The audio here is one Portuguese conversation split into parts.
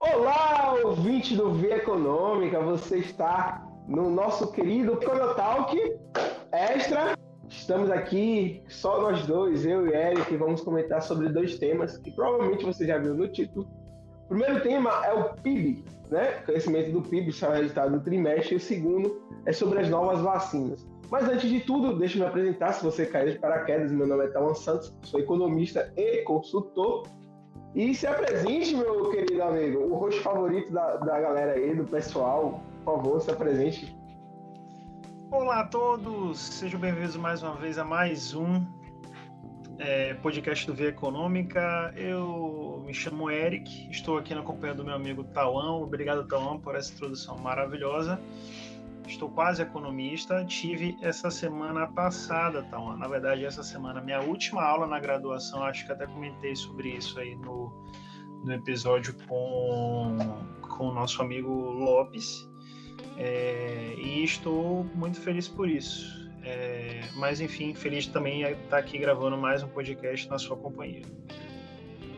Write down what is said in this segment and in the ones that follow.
Olá, ouvinte do Via Econômica, você está no nosso querido Conotalk Extra. Estamos aqui, só nós dois, eu e Eric, vamos comentar sobre dois temas que provavelmente você já viu no título. O primeiro tema é o PIB, né? Crescimento do PIB, o resultado do trimestre. E o segundo é sobre as novas vacinas. Mas antes de tudo, deixa eu me apresentar. Se você caiu de paraquedas, meu nome é Tawan Santos, sou economista e consultor. E se apresente, meu querido amigo, o rosto favorito da, da galera aí, do pessoal. Por favor, se apresente. Olá a todos, sejam bem-vindos mais uma vez a mais um é, podcast do Via Econômica. Eu me chamo Eric, estou aqui na companhia do meu amigo Tauan. Obrigado, Tauan, por essa introdução maravilhosa. Estou quase economista. Tive essa semana passada, Tauan, na verdade, essa semana, minha última aula na graduação. Acho que até comentei sobre isso aí no, no episódio com, com o nosso amigo Lopes. É, e estou muito feliz por isso. É, mas enfim, feliz também estar aqui gravando mais um podcast na sua companhia.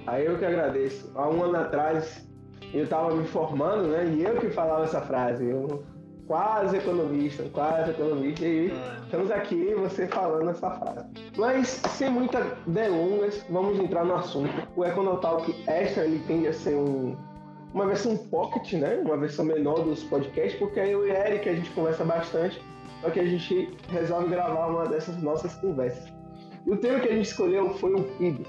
Aí eu que agradeço. Há um ano atrás eu estava me formando, né? E eu que falava essa frase. Eu quase economista, quase economista. E é. estamos aqui você falando essa frase. Mas sem muitas delongas, vamos entrar no assunto. O Econotalk Extra ele tende a ser um uma versão pocket, né? Uma versão menor dos podcasts, porque aí eu e Eric a gente conversa bastante, só que a gente resolve gravar uma dessas nossas conversas. E o tema que a gente escolheu foi o PIB.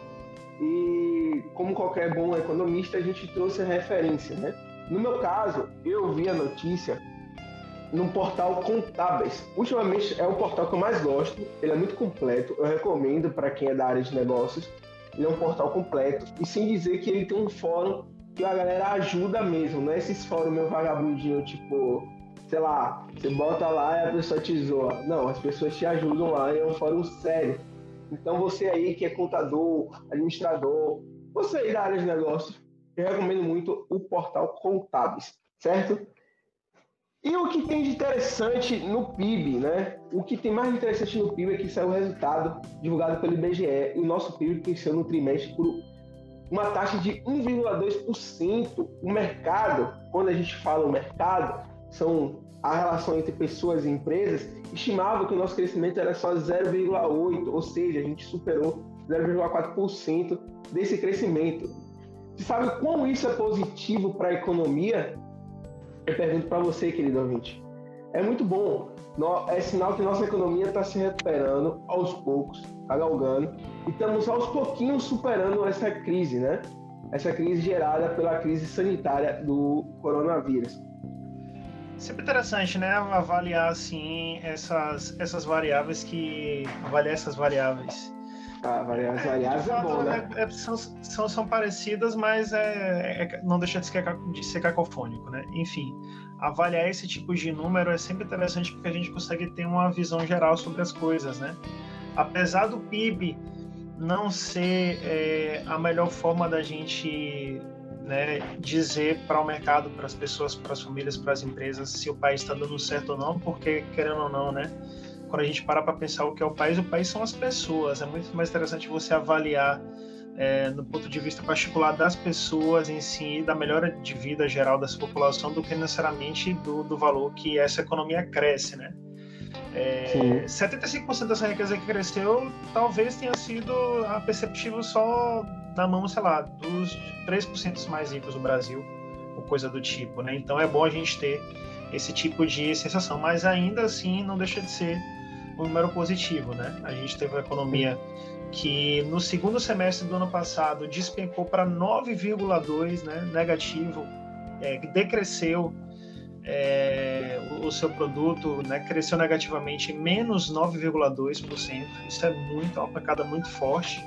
E como qualquer bom economista, a gente trouxe a referência, né? No meu caso, eu vi a notícia no portal Contábeis. Ultimamente é o portal que eu mais gosto, ele é muito completo, eu recomendo para quem é da área de negócios. Ele é um portal completo e sem dizer que ele tem um fórum que a galera ajuda mesmo, não é esses fóruns meu vagabundinho, tipo, sei lá, você bota lá e a pessoa te zoa. Não, as pessoas te ajudam lá é um fórum sério. Então você aí que é contador, administrador, você aí da área de negócios, eu recomendo muito o portal Contábeis, certo? E o que tem de interessante no PIB, né? O que tem mais interessante no PIB é que saiu o resultado divulgado pelo IBGE o nosso PIB cresceu no trimestre por uma taxa de 1,2%. O mercado, quando a gente fala o mercado, são a relação entre pessoas e empresas, estimava que o nosso crescimento era só 0,8%, ou seja, a gente superou 0,4% desse crescimento. Você sabe como isso é positivo para a economia? Eu pergunto para você, querido ouvinte. É muito bom. É sinal que nossa economia está se recuperando aos poucos, está galgando, e estamos aos pouquinhos superando essa crise, né? Essa crise gerada pela crise sanitária do coronavírus. Sempre interessante, né? Avaliar assim essas, essas variáveis que. Avaliar essas variáveis. Ah, variáveis, é, variáveis é, bom, né? É, são, são, são, parecidas, mas é, é, não deixa de ser, de ser cacofônico, né? Enfim, avaliar esse tipo de número é sempre interessante porque a gente consegue ter uma visão geral sobre as coisas, né? Apesar do PIB não ser é, a melhor forma da gente né, dizer para o mercado, para as pessoas, para as famílias, para as empresas se o país está dando certo ou não, porque querendo ou não, né? Quando a gente para para pensar o que é o país, o país são as pessoas. É muito mais interessante você avaliar é, no ponto de vista particular das pessoas em si, da melhora de vida geral dessa população, do que necessariamente do, do valor que essa economia cresce, né? É, 75% dessa riqueza que cresceu talvez tenha sido a perceptível só na mão, sei lá, dos 3% mais ricos do Brasil, ou coisa do tipo, né? Então é bom a gente ter esse tipo de sensação, mas ainda assim não deixa de ser um número positivo, né? A gente teve uma economia que no segundo semestre do ano passado despencou para 9,2, né, negativo, é, decresceu é, o, o, seu produto né, cresceu negativamente menos 9,2%. Isso é muito, é uma pancada muito forte.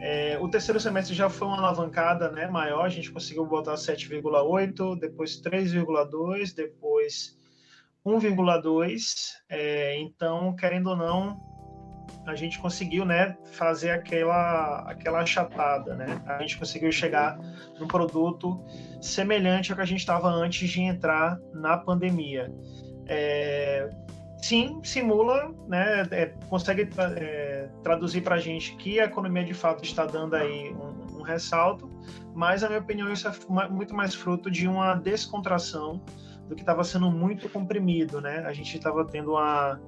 É, o terceiro semestre já foi uma alavancada né, maior, a gente conseguiu botar 7,8, depois 3,2, depois 1,2. É, então, querendo ou não, a gente conseguiu né, fazer aquela, aquela achatada. Né? A gente conseguiu chegar num produto semelhante ao que a gente estava antes de entrar na pandemia. É, sim, simula, né, é, consegue é, traduzir para a gente que a economia de fato está dando aí um, um ressalto, mas, na minha opinião, isso é muito mais fruto de uma descontração do que estava sendo muito comprimido, né? A gente estava tendo uma,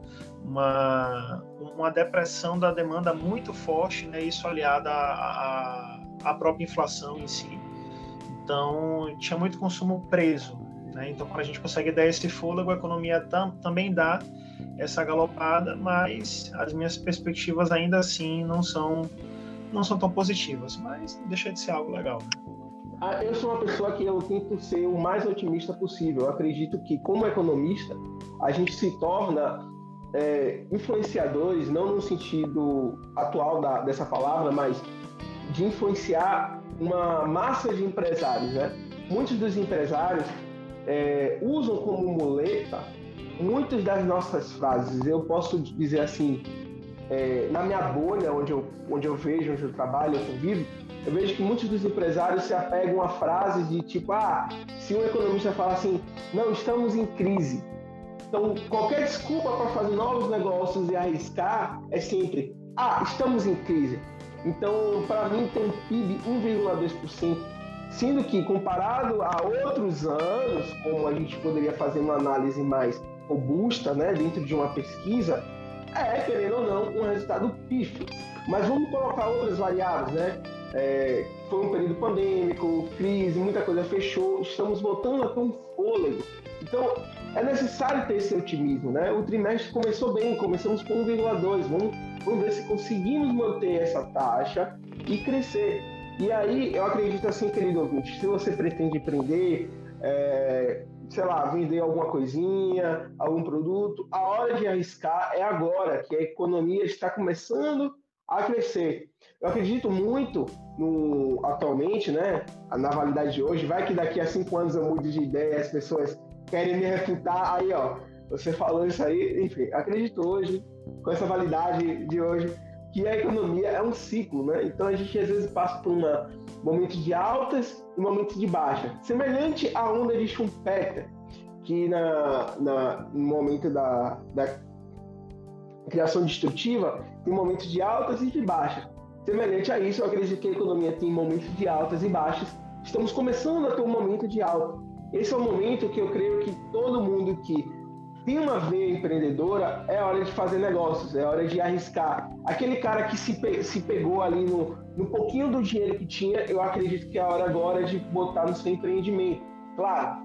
uma, uma depressão da demanda muito forte, né? Isso aliado à, à própria inflação em si. Então, tinha muito consumo preso, né? Então, quando a gente consegue dar esse fôlego, a economia tam, também dá essa galopada, mas as minhas perspectivas ainda assim não são não são tão positivas, mas deixa de ser algo legal. Né? Ah, eu sou uma pessoa que eu tento ser o mais otimista possível. Eu acredito que, como economista, a gente se torna é, influenciadores, não no sentido atual da, dessa palavra, mas de influenciar uma massa de empresários. Né? Muitos dos empresários é, usam como muleta muitas das nossas frases. Eu posso dizer assim, é, na minha bolha, onde eu, onde eu vejo, onde eu trabalho, onde eu vivo, eu vejo que muitos dos empresários se apegam a frases de tipo, ah, se um economista fala assim, não, estamos em crise. Então, qualquer desculpa para fazer novos negócios e arriscar é sempre, ah, estamos em crise. Então, para mim, tem um PIB 1,2%, sendo que comparado a outros anos, como a gente poderia fazer uma análise mais robusta, né, dentro de uma pesquisa, é, querendo ou não, um resultado pífio. Mas vamos colocar outras variáveis, né? É, foi um período pandêmico, crise, muita coisa fechou, estamos voltando a ter um fôlego. Então, é necessário ter esse otimismo, né? O trimestre começou bem, começamos com 1,2, vamos, vamos ver se conseguimos manter essa taxa e crescer. E aí, eu acredito assim, querido ouvinte, se você pretende empreender, é, sei lá, vender alguma coisinha, algum produto, a hora de arriscar é agora, que a economia está começando a crescer. Eu acredito muito no atualmente, né, na validade de hoje, vai que daqui a cinco anos eu mude de ideia, as pessoas querem me refutar, aí ó, você falou isso aí, enfim, acredito hoje, com essa validade de hoje, que a economia é um ciclo, né? Então a gente às vezes passa por um momento de altas e momentos de baixa, semelhante à onda de Schumpeter, que na, na, no momento da, da criação destrutiva tem momentos de altas e de baixas. Semelhante a isso, eu acredito que a economia tem momentos de altas e baixas. Estamos começando a ter um momento de alta. Esse é o momento que eu creio que todo mundo que tem uma veia empreendedora, é hora de fazer negócios, é hora de arriscar. Aquele cara que se, pe se pegou ali no, no pouquinho do dinheiro que tinha, eu acredito que é a hora agora de botar no seu empreendimento. Claro,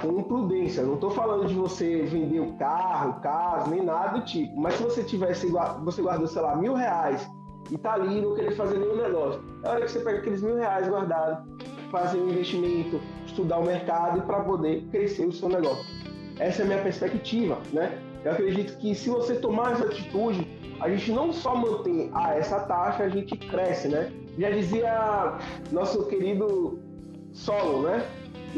com prudência. Não estou falando de você vender o carro, casa, nem nada do tipo. Mas se você tivesse, você guardou, sei lá, mil reais e tá ali não querer fazer nenhum negócio, é hora que você pega aqueles mil reais guardados, fazer um investimento, estudar o mercado para poder crescer o seu negócio. Essa é a minha perspectiva, né? Eu acredito que se você tomar essa atitude, a gente não só mantém ah, essa taxa, a gente cresce, né? Já dizia nosso querido Solo, né?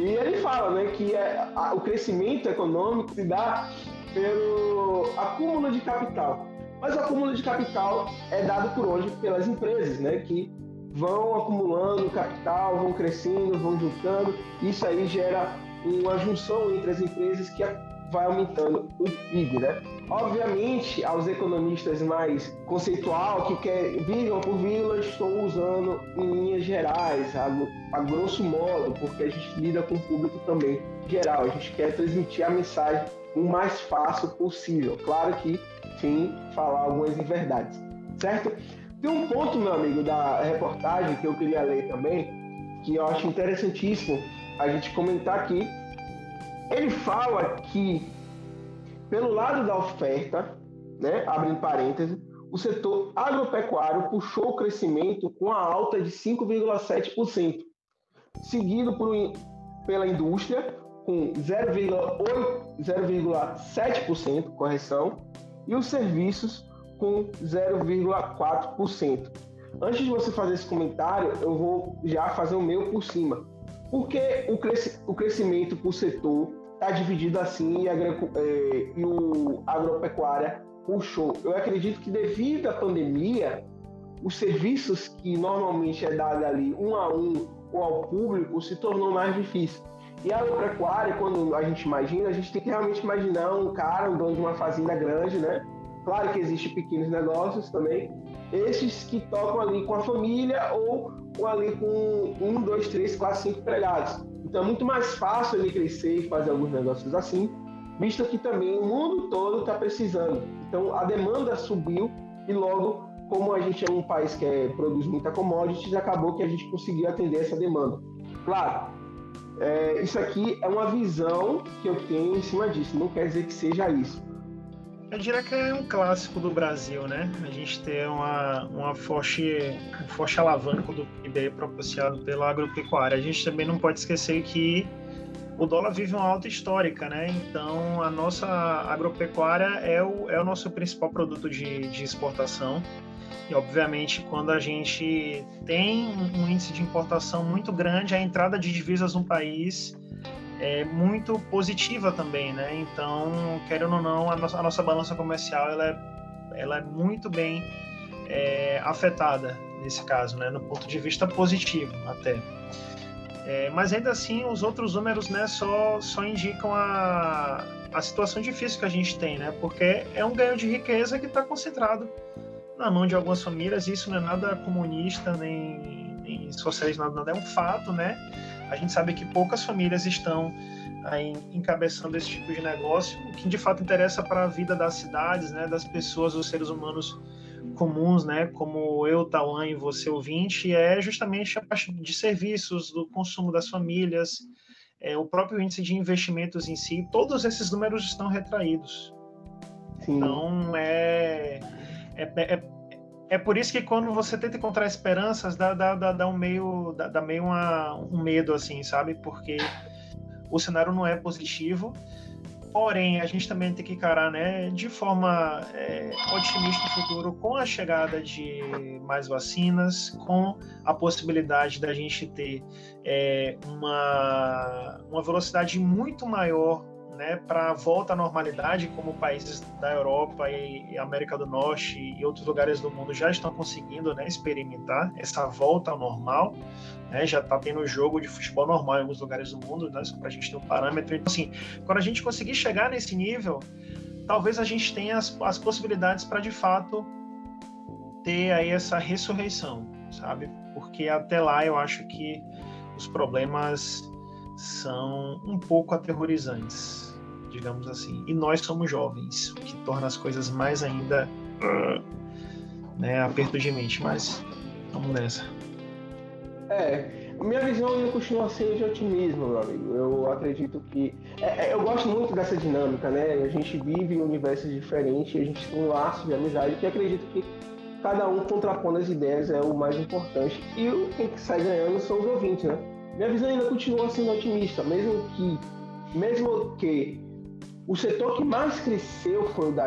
E ele fala, né, que é, a, o crescimento econômico se dá pelo acúmulo de capital. Mas o acúmulo de capital é dado por onde? Pelas empresas, né, que vão acumulando capital, vão crescendo, vão juntando. Isso aí gera uma junção entre as empresas que vai aumentando o PIB, né? Obviamente, aos economistas mais conceitual que quer vírgula por vírgula, estou usando em linhas gerais, a, a grosso modo, porque a gente lida com o público também geral. A gente quer transmitir a mensagem o mais fácil possível. Claro que sem falar algumas inverdades, certo? Tem um ponto, meu amigo, da reportagem que eu queria ler também, que eu acho interessantíssimo a gente comentar aqui. Ele fala que, pelo lado da oferta, né, abrindo parênteses, o setor agropecuário puxou o crescimento com a alta de 5,7%, seguido por, pela indústria com 0,7% correção e os serviços com 0,4%. Antes de você fazer esse comentário, eu vou já fazer o meu por cima. Por que o, cresc o crescimento por setor está dividido assim e, a, é, e o agropecuária puxou? Eu acredito que devido à pandemia, os serviços que normalmente é dado ali um a um ou ao público se tornou mais difícil. E a agropecuária, quando a gente imagina, a gente tem que realmente imaginar um cara, um dono de uma fazenda grande, né? Claro que existem pequenos negócios também, esses que tocam ali com a família ou ali com um, dois, três, quatro, cinco empregados. Então é muito mais fácil ele crescer e fazer alguns negócios assim, visto que também o mundo todo está precisando. Então a demanda subiu e logo, como a gente é um país que é, produz muita commodities, acabou que a gente conseguiu atender essa demanda. Claro, é, isso aqui é uma visão que eu tenho em cima disso, não quer dizer que seja isso. Eu diria que é um clássico do Brasil, né? A gente tem uma, uma forte, um forte alavanco do PIB propiciado pela agropecuária. A gente também não pode esquecer que o dólar vive uma alta histórica, né? Então, a nossa agropecuária é o, é o nosso principal produto de, de exportação. E, obviamente, quando a gente tem um índice de importação muito grande, a entrada de divisas no país é muito positiva também, né? Então, querendo ou não, a nossa, a nossa balança comercial ela é, ela é muito bem é, afetada nesse caso, né? No ponto de vista positivo até. É, mas ainda assim, os outros números, né, só, só indicam a, a situação difícil que a gente tem, né? Porque é um ganho de riqueza que está concentrado na mão de algumas famílias. Isso não é nada comunista nem, nem socialista, nada, nada é um fato, né? A gente sabe que poucas famílias estão aí encabeçando esse tipo de negócio, o que de fato interessa para a vida das cidades, né, das pessoas, dos seres humanos comuns, né, como eu, Tauan e você ouvinte, é justamente a parte de serviços, do consumo das famílias, é, o próprio índice de investimentos em si, todos esses números estão retraídos. Sim. Então, é, é, é é por isso que quando você tenta encontrar esperanças, dá, dá, dá, dá um meio, dá, dá meio uma, um medo, assim, sabe? Porque o cenário não é positivo. Porém, a gente também tem que encarar né, de forma é, otimista o futuro com a chegada de mais vacinas, com a possibilidade da gente ter é, uma, uma velocidade muito maior né, para volta à normalidade, como países da Europa e, América do Norte e outros lugares do mundo já estão conseguindo né, experimentar essa volta ao normal. Né, já está tendo jogo de futebol normal em alguns lugares do mundo, né, para a gente ter um parâmetro. Então, assim, quando a gente conseguir chegar nesse nível, talvez a gente tenha as, as possibilidades para de fato ter aí essa ressurreição, sabe? Porque até lá eu acho que os problemas são um pouco aterrorizantes digamos assim. E nós somos jovens, o que torna as coisas mais ainda né, aperto de mente, mas vamos nessa. É, minha visão ainda continua sendo de otimismo, meu amigo. Eu acredito que. É, é, eu gosto muito dessa dinâmica, né? A gente vive em universos diferentes, a gente tem um laço de amizade que acredito que cada um contrapondo as ideias é o mais importante. E o quem sai ganhando são os ouvintes, né? Minha visão ainda continua sendo otimista, mesmo que, mesmo que o setor que mais cresceu foi o da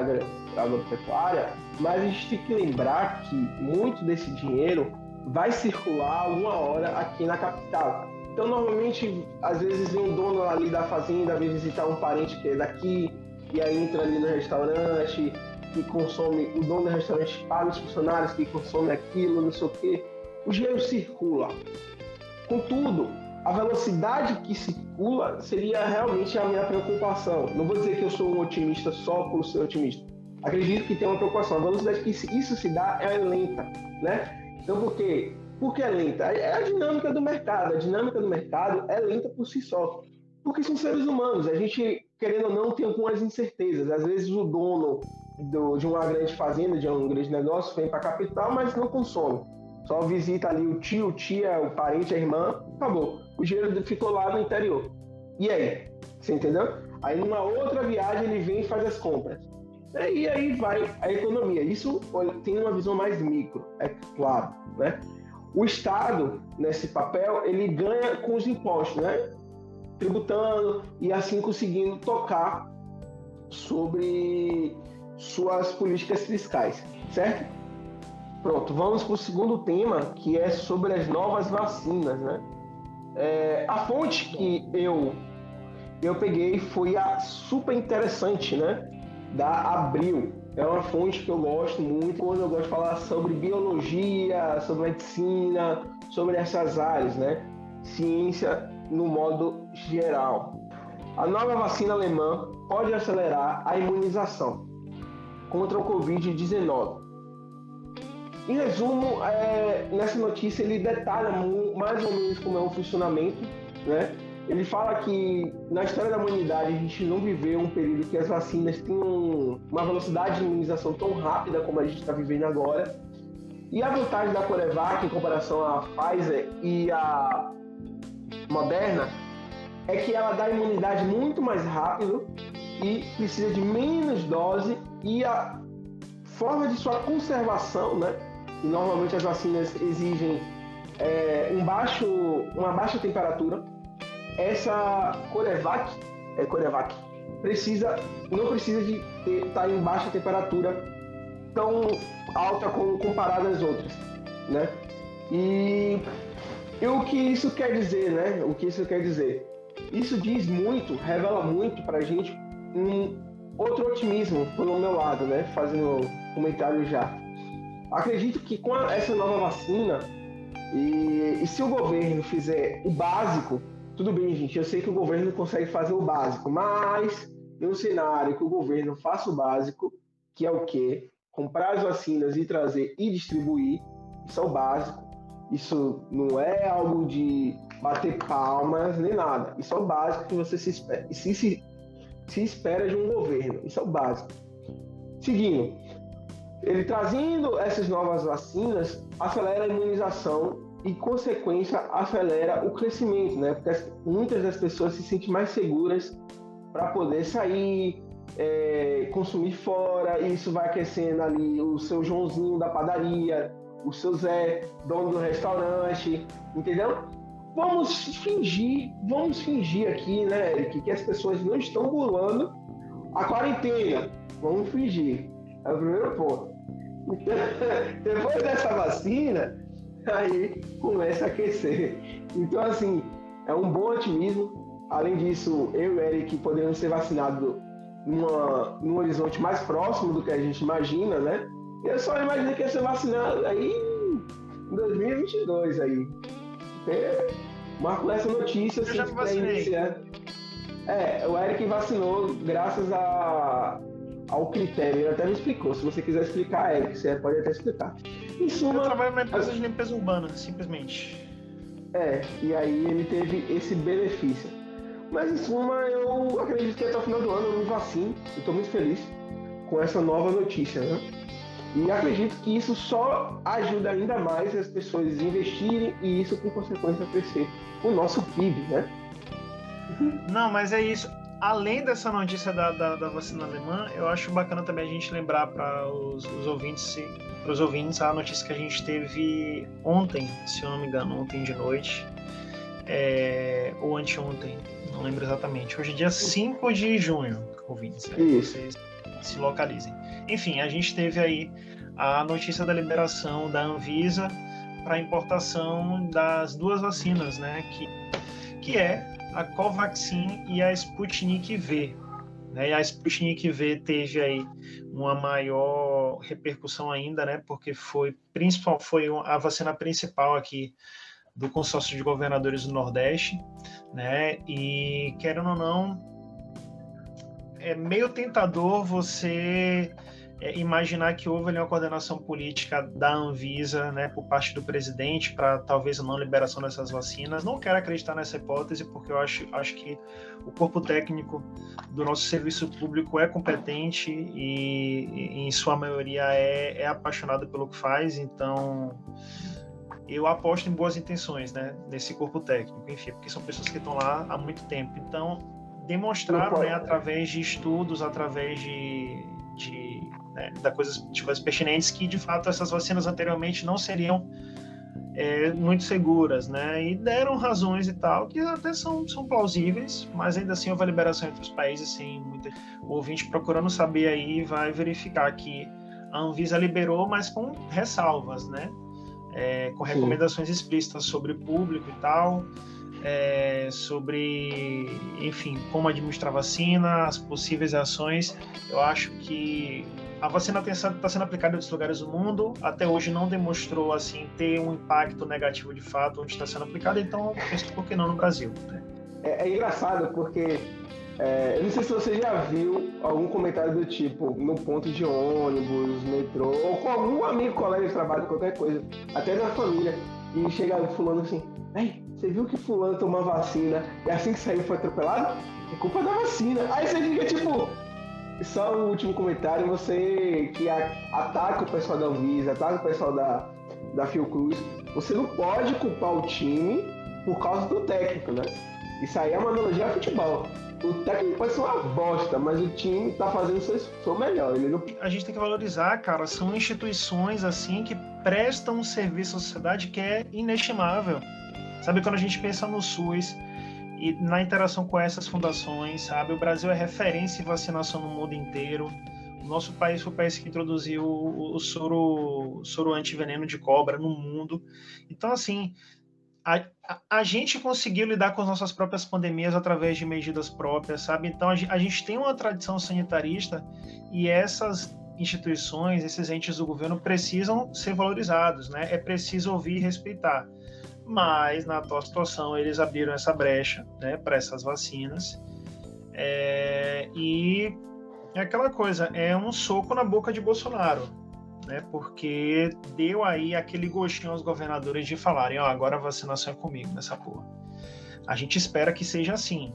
agropecuária, mas a gente tem que lembrar que muito desse dinheiro vai circular uma hora aqui na capital. Então, normalmente, às vezes vem um dono ali da fazenda, vem visitar um parente que é daqui, e aí entra ali no restaurante, que consome, o dono do restaurante paga os funcionários que consomem aquilo, não sei o quê. O dinheiro circula. Contudo, a velocidade que circula seria realmente a minha preocupação. Não vou dizer que eu sou um otimista só por ser otimista. Acredito que tem uma preocupação. A velocidade que isso se dá é lenta, né? Então, por quê? Por que é lenta? É a dinâmica do mercado. A dinâmica do mercado é lenta por si só. Porque são seres humanos. A gente, querendo ou não, tem algumas incertezas. Às vezes o dono do, de uma grande fazenda, de um grande negócio, vem para a capital, mas não consome. Só visita ali o tio, tia, o parente, a irmã, acabou. O dinheiro ficou lá no interior. E aí? Você entendeu? Aí numa outra viagem ele vem e faz as compras. E aí vai a economia. Isso tem uma visão mais micro, é claro, né? O Estado, nesse papel, ele ganha com os impostos, né? Tributando e assim conseguindo tocar sobre suas políticas fiscais, certo? Pronto, vamos para o segundo tema, que é sobre as novas vacinas, né? É, a fonte que eu eu peguei foi a super interessante, né? Da Abril. É uma fonte que eu gosto muito quando eu gosto de falar sobre biologia, sobre medicina, sobre essas áreas, né? Ciência no modo geral. A nova vacina alemã pode acelerar a imunização contra o Covid-19 Em resumo, é, nessa notícia ele detalha mais ou menos como é o funcionamento, né? Ele fala que na história da humanidade a gente não viveu um período que as vacinas tinham uma velocidade de imunização tão rápida como a gente está vivendo agora. E a vantagem da Corevac em comparação à Pfizer e à Moderna é que ela dá imunidade muito mais rápido e precisa de menos dose e a forma de sua conservação, né? E normalmente as vacinas exigem é, um baixo, uma baixa temperatura. Essa Corevac, é Corevac, precisa, não precisa de estar tá em baixa temperatura tão alta como comparada às outras, né? E, e o que isso quer dizer, né? O que isso quer dizer? Isso diz muito, revela muito para gente um outro otimismo pelo meu lado, né? Fazendo comentário já. Acredito que com essa nova vacina, e, e, se o governo fizer o básico, tudo bem, gente, eu sei que o governo consegue fazer o básico, mas em um cenário que o governo faça o básico, que é o quê? Comprar as vacinas e trazer e distribuir, isso é o básico. Isso não é algo de bater palmas nem nada. Isso é o básico que você se espera, se, se, se espera de um governo. Isso é o básico. Seguindo, ele trazendo essas novas vacinas acelera a imunização e, consequência, acelera o crescimento, né? Porque muitas das pessoas se sentem mais seguras para poder sair, é, consumir fora, e isso vai aquecendo ali o seu Joãozinho da padaria, o seu Zé, dono do restaurante, entendeu? Vamos fingir, vamos fingir aqui, né, Eric, que as pessoas não estão burlando a quarentena. Vamos fingir. É o primeiro ponto. Depois dessa vacina, aí começa a aquecer. Então, assim, é um bom otimismo. Além disso, eu e o Eric podemos ser vacinados numa, num horizonte mais próximo do que a gente imagina, né? Eu só imaginei que ia ser vacinado aí em 2022 aí. É, Marco essa notícia. Assim, me vacinei. É, o Eric vacinou graças a ao critério. Ele até me explicou. Se você quiser explicar, Eric, você pode até explicar. Em suma, eu trabalho numa empresa de limpeza urbana, simplesmente. É, e aí ele teve esse benefício. Mas em suma, eu acredito que até o final do ano eu me vacino. Estou muito feliz com essa nova notícia, né? E acredito que isso só ajuda ainda mais as pessoas a investirem e isso, por consequência, crescer o nosso PIB, né? Não, mas é isso além dessa notícia da, da, da, vacina alemã, eu acho bacana também a gente lembrar para os, os, ouvintes, para os ouvintes a notícia que a gente teve ontem, se eu não me engano, ontem de noite, é, ou anteontem, não lembro exatamente. Hoje é dia 5 de junho, ouvintes, né? vocês se localizem. Enfim, a gente teve aí a notícia da liberação da Anvisa para importação das duas vacinas, né? Que, que é a Covaxin e a Sputnik V. Né? E a Sputnik V teve aí uma maior repercussão ainda, né? Porque foi principal, foi a vacina principal aqui do consórcio de governadores do Nordeste, né? E querendo ou não, é meio tentador você é, imaginar que houve ali uma coordenação política da Anvisa, né, por parte do presidente, para talvez a não liberação dessas vacinas. Não quero acreditar nessa hipótese, porque eu acho, acho que o corpo técnico do nosso serviço público é competente e, e em sua maioria, é, é apaixonado pelo que faz, então eu aposto em boas intenções, né, nesse corpo técnico, enfim, porque são pessoas que estão lá há muito tempo. Então, demonstraram, né, através de estudos, através de, de né, da coisas, de coisas pertinentes que de fato essas vacinas anteriormente não seriam é, muito seguras, né? E deram razões e tal, que até são, são plausíveis, mas ainda assim houve a liberação entre os países, sem muita... o ouvinte procurando saber aí vai verificar que a Anvisa liberou, mas com ressalvas, né? É, com recomendações Sim. explícitas sobre público e tal, é, sobre, enfim, como administrar vacina, as possíveis ações. Eu acho que a vacina está sendo aplicada em outros lugares do mundo, até hoje não demonstrou assim ter um impacto negativo de fato onde está sendo aplicada, então penso por que não no Brasil? Né? É, é, engraçado porque É, eu não sei se você já viu algum comentário do tipo, no ponto de ônibus, metrô, ou com algum amigo, colega de trabalho, qualquer coisa, até na família, e chega fulano assim, ei, você viu que fulano tomou vacina e assim que saiu foi atropelado? É culpa da vacina. Aí você fica tipo, só o último comentário, você que ataca o pessoal da Anvisa, ataca o pessoal da, da Fiocruz, você não pode culpar o time por causa do técnico, né? Isso aí é uma analogia ao futebol o técnico pode ser uma bosta, mas o time tá fazendo o seu melhor. Ele... A gente tem que valorizar, cara. São instituições assim que prestam um serviço à sociedade que é inestimável. Sabe, quando a gente pensa no SUS e na interação com essas fundações, sabe? O Brasil é referência em vacinação no mundo inteiro. O nosso país foi o país que introduziu o soro, soro antiveneno de cobra no mundo. Então, assim, a, a, gente conseguiu lidar com as nossas próprias pandemias através de medidas próprias, sabe? Então a, a gente tem uma tradição sanitarista e essas instituições, esses entes do governo precisam ser valorizados, né? É preciso ouvir e respeitar. Mas na atual situação eles abriram essa brecha, né, para essas vacinas. É, e é aquela coisa, é um soco na boca de Bolsonaro né? Porque deu aí aquele gostinho aos governadores de falarem, ó, oh, agora a vacinação é comigo nessa porra. A gente espera que seja assim.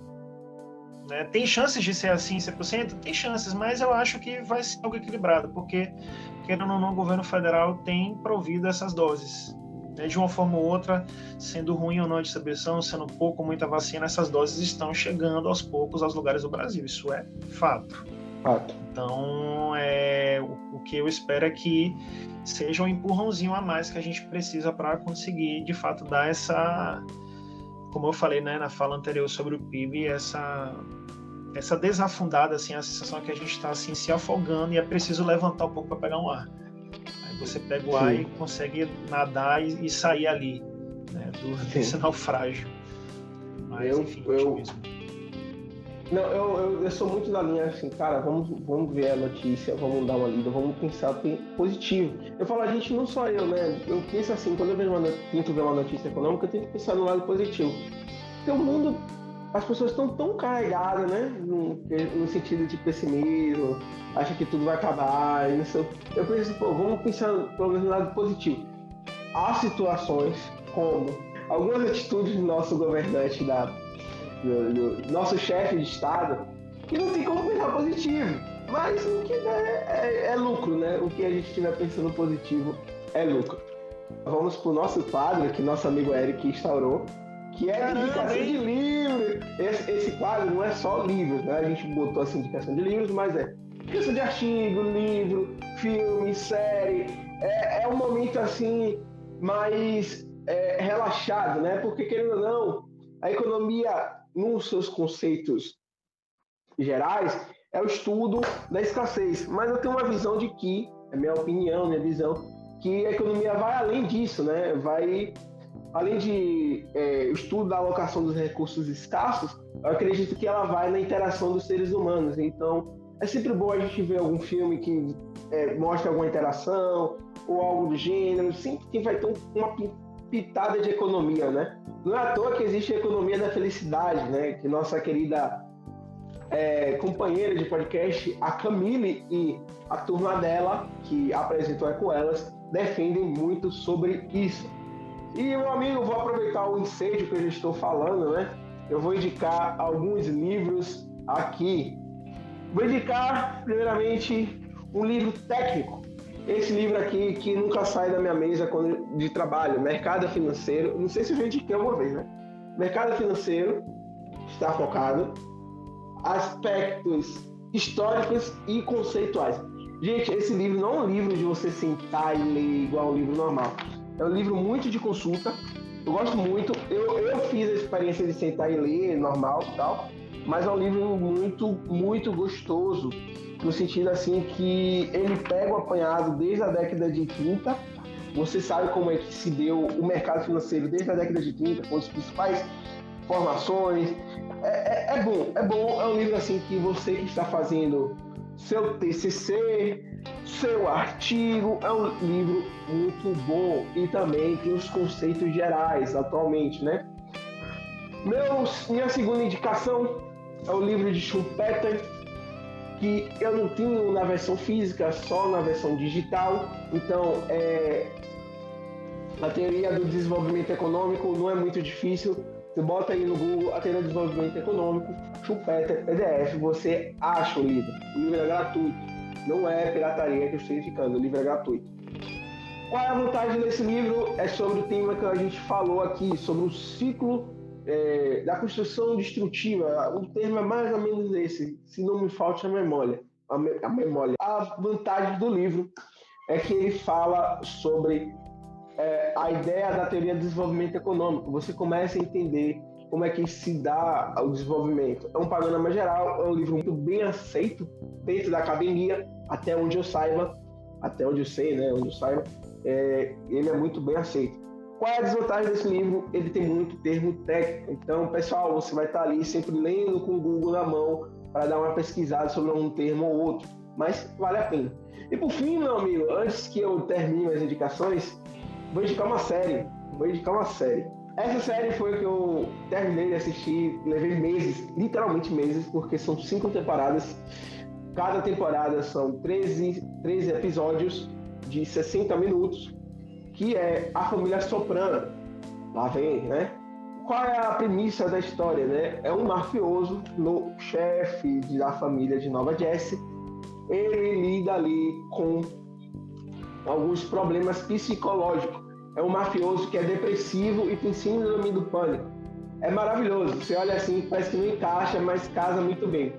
Né? Tem chances de ser assim 100%? Tem chances, mas eu acho que vai ser algo equilibrado, porque, querendo ou não, o governo federal tem provido essas doses. Né? De uma forma ou outra, sendo ruim ou não a distribuição, sendo pouco ou muita vacina, essas doses estão chegando aos poucos aos lugares do Brasil. Isso é fato. Fato. Então, é, o, o, que eu espero é que seja um empurrãozinho a mais que a gente precisa para conseguir, de fato, dar essa, como eu falei né, na fala anterior sobre o PIB, essa, essa desafundada, assim, a sensação que a gente está assim, se afogando e é preciso levantar um pouco para pegar um ar. Você pega o ar Sim. e consegue nadar e, e sair ali, né, do, desse naufrágio. Mas, eu, enfim, eu, não, eu, eu, eu, sou muito da linha assim, cara, vamos, vamos ver a notícia, vamos dar uma lida, vamos pensar positivo. Eu falo, a gente não só eu, né? Eu penso assim, quando eu vejo uma, tento ver uma notícia econômica, eu tenho que pensar no lado positivo. Porque o mundo, as pessoas estão tão carregadas, né? No, no, sentido de pessimismo, acha que tudo vai acabar. Isso. Eu penso, pô, vamos pensar pelo menos no lado positivo. Há situações como algumas atitudes do nosso governante da do, do nosso chefe de Estado, que não tem como pensar positivo. Mas o que é, é, é, lucro, né? O que a gente estiver pensando positivo é lucro. Vamos para o nosso quadro que nosso amigo Eric instaurou, que é a indicação de livro. Esse, esse, quadro não é só livros, né? A gente botou essa indicação de livros, mas é indicação de artigo, livro, filme, série. É, é um momento assim mais é, relaxado, né? Porque querendo ou não, a economia nos seus conceitos gerais, é o estudo da escassez. Mas eu tenho uma visão de que, é minha opinião, minha visão, que a economia vai além disso, né? Vai além de é, estudo da alocação dos recursos escassos, eu acredito que ela vai na interação dos seres humanos. Então, é sempre bom a gente ver algum filme que é, mostra alguma interação ou algo do gênero, sempre que vai ter uma pitada de economia, né? Não é à toa que existe a economia da felicidade, né? Que nossa querida é, companheira de podcast, a Camille e a turma dela, que apresentou com elas, defendem muito sobre isso. E, meu amigo, vou aproveitar o incêndio que eu já estou falando, né? Eu vou indicar alguns livros aqui. Vou indicar, primeiramente, um livro técnico esse livro aqui que nunca sai da minha mesa de trabalho, Mercado Financeiro. Não sei se eu já indiquei alguma vez, né? Mercado Financeiro está focado aspectos históricos e conceituais. Gente, esse livro não é um livro de você sentar e ler igual um livro normal. É um livro muito de consulta. Eu gosto muito. Eu, eu fiz a experiência de sentar e ler normal e tal, mas é um livro muito, muito gostoso no sentido assim que ele pega o apanhado desde a década de 30. Você sabe como é que se deu o mercado financeiro desde a década de 30, com as principais formações. É, é, é bom, é bom. É um livro assim que você que está fazendo seu TCC, seu artigo, é um livro muito bom e também tem os conceitos gerais atualmente, né? Meus, minha segunda indicação é o livro de Schumpeter, que eu não tenho na versão física, só na versão digital. Então, é, a teoria do desenvolvimento econômico não é muito difícil. Você bota aí no Google a teoria do desenvolvimento econômico, Schumpeter, PDF, você acha o livro. O livro é gratuito. Não é pirataria que eu estou indicando, o livro é gratuito. Qual é a vantagem desse livro? É sobre o tema que a gente falou aqui, sobre o ciclo é, da construção destrutiva. O termo é mais ou menos esse, se não me falte a memória. A, me, a memória. A vantagem do livro é que ele fala sobre é, a ideia da teoria do desenvolvimento econômico. Você começa a entender como é que se dá o desenvolvimento. É um panorama geral, é um livro muito bem aceito dentro da academia, até onde eu saiba, até onde eu sei, né, onde eu saiba é, ele é muito bem aceito. Qual é a desvantagem desse livro? Ele tem muito termo técnico. Então, pessoal, você vai estar ali sempre lendo com o Google na mão para dar uma pesquisada sobre um termo ou outro. Mas vale a pena. E por fim, meu amigo, antes que eu termine as indicações, vou indicar uma série. Vou indicar uma série. Essa série foi que eu terminei de assistir, levei meses, literalmente meses, porque são cinco temporadas. Cada temporada são 13, 13 episódios de 60 minutos, que é a família Soprano. Lá vem, né? Qual é a premissa da história, né? É um mafioso, no chefe da família de Nova Jersey. Ele lida ali com alguns problemas psicológicos. É um mafioso que é depressivo e tem síndrome do pânico. É maravilhoso. Você olha assim, parece que não encaixa, mas casa muito bem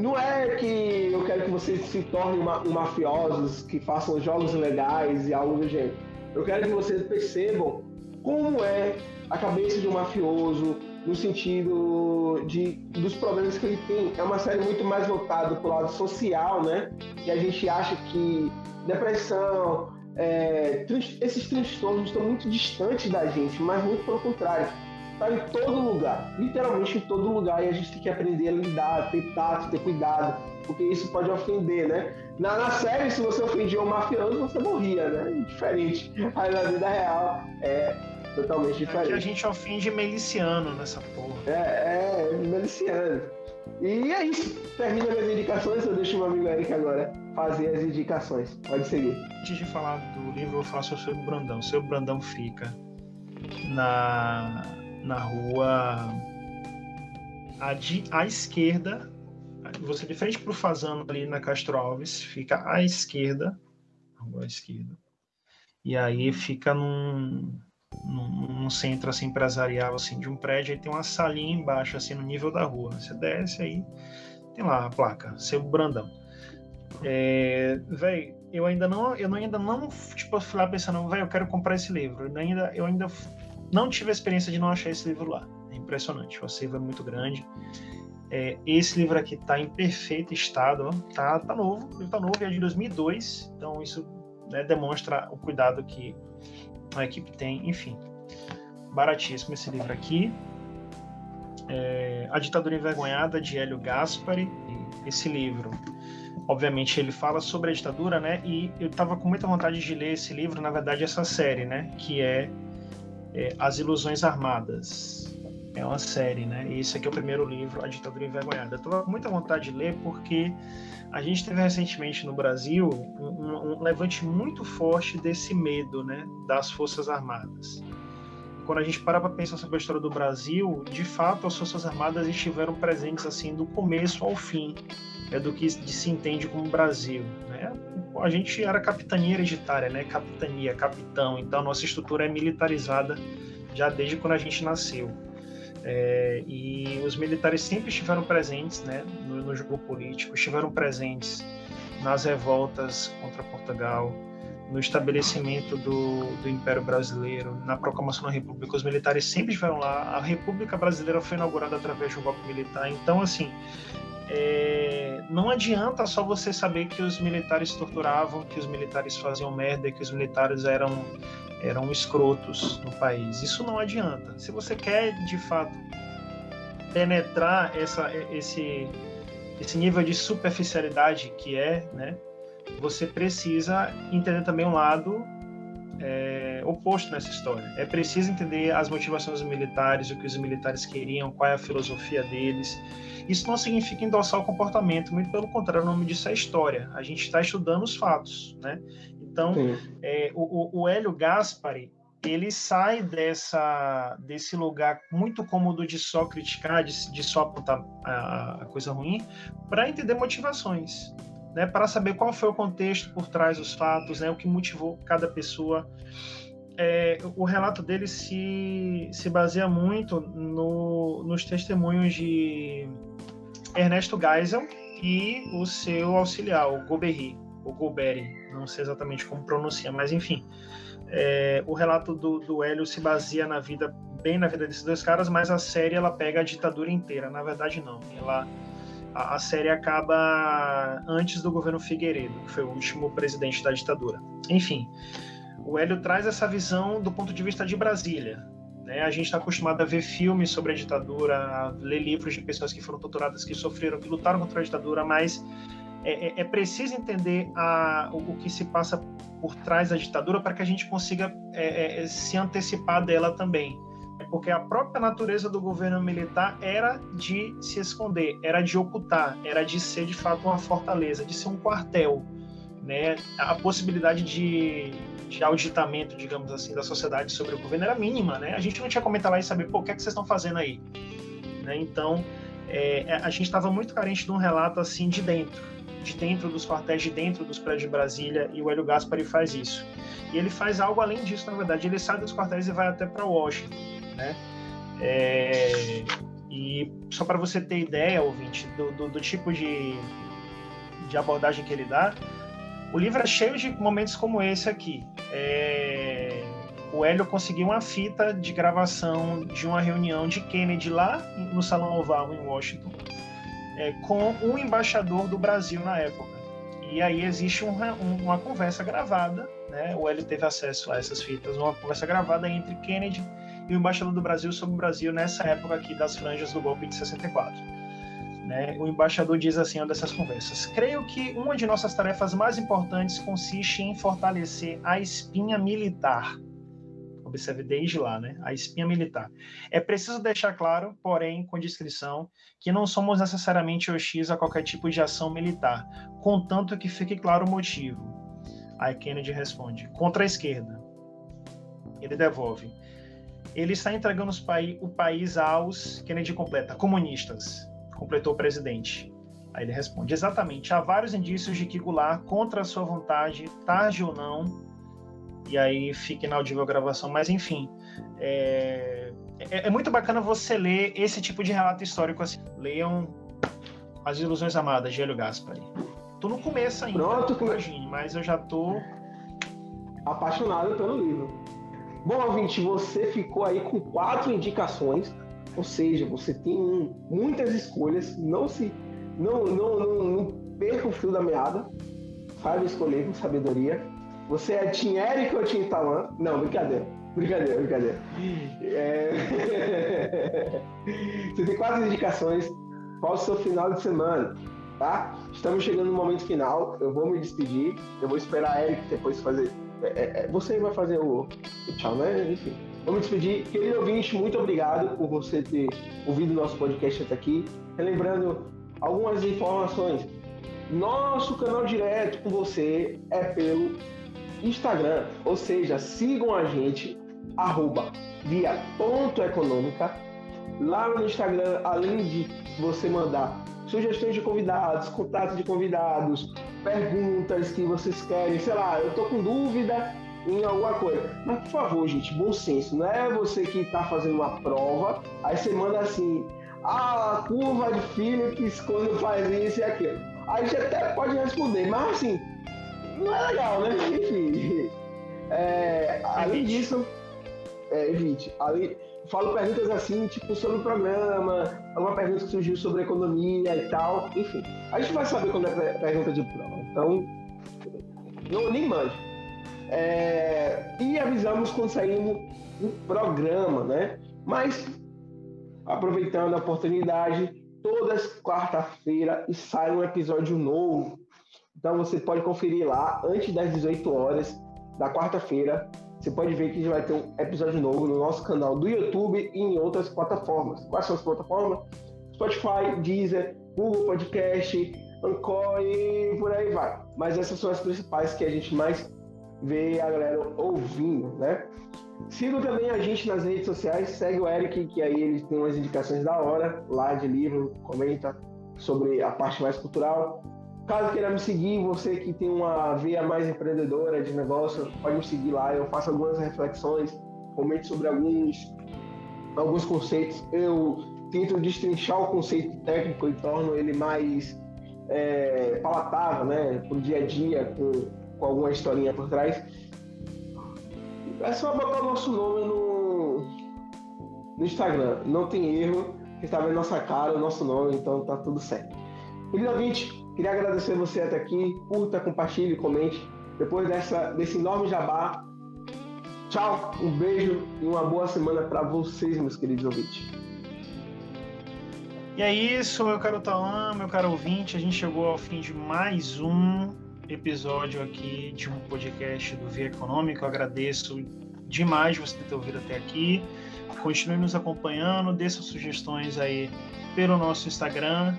não é que eu quero que vocês se tornem um mafiosos, que façam jogos legais e algo do gênero. Eu quero que vocês percebam como é a cabeça de um mafioso, no sentido de, dos problemas que ele tem. É uma série muito mais voltada para o lado social, né? E a gente acha que depressão, é, esses transtornos estão muito distantes da gente, mas muito pelo contrário Está em todo lugar, literalmente em todo lugar, e a gente tem que aprender a lidar, ter tato, ter cuidado, porque isso pode ofender, né? Na, na série, se você ofendia um mafioso, você morria, né? Diferente. Aí na vida real é totalmente diferente. Aqui a gente ofende miliciano nessa porra. É, é, miliciano. E é isso. Termina minhas indicações, eu deixo o meu amigo Eric agora fazer as indicações. Pode seguir. Antes de falar do livro, eu faço sobre o Brandão. O seu Brandão fica na na rua à, à esquerda, você de frente para o Fazano ali na Castro Alves, fica à esquerda, rua à esquerda, e aí fica num, num, num, centro assim empresarial assim de um prédio, aí tem uma salinha embaixo assim no nível da rua. Você desce aí, tem lá a placa, seu Brandão. É, velho, eu ainda não, eu ainda não tipo fui lá pensando, velho, eu quero comprar esse livro. Eu ainda, eu ainda não tive a experiência de não achar esse livro lá. É impressionante, o acervo é muito grande. É, esse livro aqui está em perfeito estado, tá, tá novo, ele tá novo, é de 2002, então isso né, demonstra o cuidado que a equipe tem, enfim. Baratíssimo esse livro aqui. É, a Ditadura Envergonhada, de Hélio Gaspari. Esse livro, obviamente, ele fala sobre a ditadura, né? E eu estava com muita vontade de ler esse livro, na verdade, essa série, né? Que é é, As Ilusões Armadas. É uma série, né? E esse aqui é o primeiro livro, A Ditadura Envergonhada. Eu tô com muita vontade de ler porque a gente teve recentemente no Brasil um, um levante muito forte desse medo, né? Das Forças Armadas. Quando a gente para para pensar sobre a história do Brasil, de fato as Forças Armadas estiveram presentes assim do começo ao fim é do que se entende como Brasil, né? a gente era capitania hereditária, né? Capitania, capitão. Então, nossa estrutura é militarizada já desde quando a gente nasceu. É, e os militares sempre estiveram presentes né, no, no, jogo político, estiveram presentes nas revoltas contra Portugal, no estabelecimento do, do Império Brasileiro, na proclamação da República. Os militares sempre estiveram lá. A República Brasileira foi inaugurada através de um golpe militar. Então, assim, é, não adianta só você saber que os militares torturavam, que os militares faziam merda, que os militares eram, eram escrotos no país. Isso não adianta. Se você quer, de fato, penetrar essa, esse, esse nível de superficialidade que é, né, você precisa entender também um lado é, oposto nessa história. É preciso entender as motivações militares, o que os militares queriam, qual é a filosofia deles. Isso não significa endossar o comportamento, muito pelo contrário, o nome disso é história. A gente está estudando os fatos, né? Então, é, o, o Hélio Gaspari, ele sai dessa, desse lugar muito cômodo de só criticar, de, de só apontar a, a coisa ruim, para entender motivações né, para saber qual foi o contexto por trás dos fatos, né, o que motivou cada pessoa. É, o relato dele se, se baseia muito no, nos testemunhos de Ernesto Geisel e o seu auxiliar, o Goberry, o Goberi, não sei exatamente como pronuncia, mas enfim. É, o relato do, do Hélio se baseia na vida, bem na vida desses dois caras, mas a série ela pega a ditadura inteira. Na verdade, não. Ela a, a série acaba antes do governo Figueiredo, que foi o último presidente da ditadura. Enfim, o Hélio traz essa visão do ponto de vista de Brasília. Né? A gente está acostumado a ver filmes sobre a ditadura, a ler livros de pessoas que foram torturadas, que sofreram, que lutaram contra a ditadura, mas é, é, é preciso entender a, o, que se passa por trás da ditadura para que a gente consiga é, é se antecipar dela também porque a própria natureza do governo militar era de se esconder, era de ocultar, era de ser de fato uma fortaleza, de ser um quartel. Né? A possibilidade de, de auditamento, digamos assim, da sociedade sobre o governo era mínima. Né? A gente não tinha como entrar lá e saber, o que é que vocês estão fazendo aí? Né? Então, é, é a gente estava muito carente de um relato assim de dentro, de dentro dos quartéis, de dentro dos prédios de Brasília, e o Hélio Gaspari faz isso. E ele faz algo além disso, na verdade. Ele sai dos quartéis e vai até para Washington né? É, e só para você ter ideia, ouvinte, do, do, do, tipo de, de abordagem que ele dá, o livro é cheio de momentos como esse aqui. É, o Hélio conseguiu uma fita de gravação de uma reunião de Kennedy lá no Salão Oval, em Washington, é, com o embaixador do Brasil na época. E aí existe uma, uma conversa gravada, né? o Hélio teve acesso a essas fitas, uma conversa gravada entre Kennedy e o embaixador do Brasil sobre o Brasil nessa época aqui das franjas do golpe de 64. Né? O embaixador diz assim, uma dessas conversas: Creio que uma de nossas tarefas mais importantes consiste em fortalecer a espinha militar. Observe desde lá, né? A espinha militar. É preciso deixar claro, porém, com discrição, que não somos necessariamente hostis a qualquer tipo de ação militar, contanto que fique claro o motivo. Aí Kennedy responde: contra a esquerda. Ele devolve: ele está entregando o país aos, Kennedy completa, comunistas, completou o presidente. Aí ele responde: exatamente, há vários indícios de que Goulart, contra a sua vontade, tarde ou não, e aí fica inaudível a gravação, mas enfim, é, é, é, muito bacana você ler esse tipo de relato histórico assim. Leiam As Ilusões Amadas, de Hélio Gaspari. Tô no começo ainda, Pronto, imagine, mas eu já tô apaixonado pelo livro. Bom, ouvinte, você ficou aí com quatro indicações, ou seja, você tem muitas escolhas, não se não, não, não, não perca o fio da meada, saiba escolher com sabedoria. Você é Team Eric ou Team Tawan? Não, brincadeira. Brincadeira, brincadeira. É... você tem quatro indicações para o seu final de semana, tá? Estamos chegando no momento final. Eu vou me despedir. Eu vou esperar a Eric depois fazer é, é, você vai fazer o, o tchau, né? Enfim. Vamos despedir. Querido ouvinte, muito obrigado por você ter ouvido nosso podcast até aqui. Relembrando algumas informações. Nosso canal direto com você é pelo Instagram, ou seja, sigam a gente, arroba. Lá no Instagram, além de você mandar sugestões de convidados, contatos de convidados, perguntas que vocês querem, sei lá, eu tô com dúvida em alguma coisa. Mas por favor, gente, bom senso, não é você que está fazendo uma prova, aí você manda assim, ah, a curva de Phillips quando faz isso e aquilo. Aí você até pode responder, mas assim, não é legal, né? Enfim. É, além disso, é, evite. Além, falo perguntas assim, tipo, sobre o programa, alguma pergunta que surgiu sobre economia e tal, enfim. A gente vai saber quando é pergunta de prova, então não, nem mande. É, e avisamos quando saímos um programa, né? Mas, aproveitando a oportunidade, todas quarta-feira sai um episódio novo. Então você pode conferir lá antes das 18 horas da quarta-feira você pode ver que já vai ter um episódio novo no nosso canal do YouTube e em outras plataformas. Quais são as plataformas? Spotify, Deezer, Google Podcast, Anchor e por aí vai. Mas essas são as principais que a gente mais vê a galera ouvindo, né? Siga também a gente nas redes sociais, segue o Eric, que aí ele tem umas indicações da hora lá de livro, comenta sobre a parte mais cultural. Caso queira me seguir, você que tem uma veia mais empreendedora de negócio, pode me seguir lá. Eu faço algumas reflexões, comento sobre alguns, alguns conceitos. Eu tento destrinchar o conceito técnico e torno ele mais é, palatável, né, o dia a dia, com, com alguma historinha por trás. É só botar o nosso nome no, no Instagram. Não tem erro. Está vendo nossa cara, o nosso nome, então tá tudo certo. Querido ouvinte, queria agradecer você até aqui. Curta, compartilhe, comente. Depois dessa, desse enorme jabá, tchau, um beijo e uma boa semana para vocês, meus queridos ouvintes. E é isso, meu caro Tauan, meu caro ouvinte. A gente chegou ao fim de mais um episódio aqui de um podcast do Via Econômico. Eu agradeço demais você ter ouvido até aqui. Continue nos acompanhando, dê suas sugestões aí pelo nosso Instagram.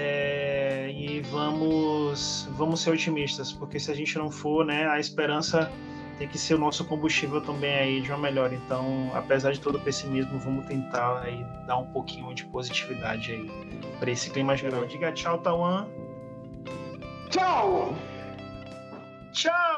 É, e vamos, vamos ser otimistas, porque se a gente não for, né, a esperança tem que ser o nosso combustível também aí de uma melhora. Então, apesar de todo o pessimismo, vamos tentar aí dar um pouquinho de positividade aí para esse clima geral. Diga tchau, Tawan. Tchau! Tchau!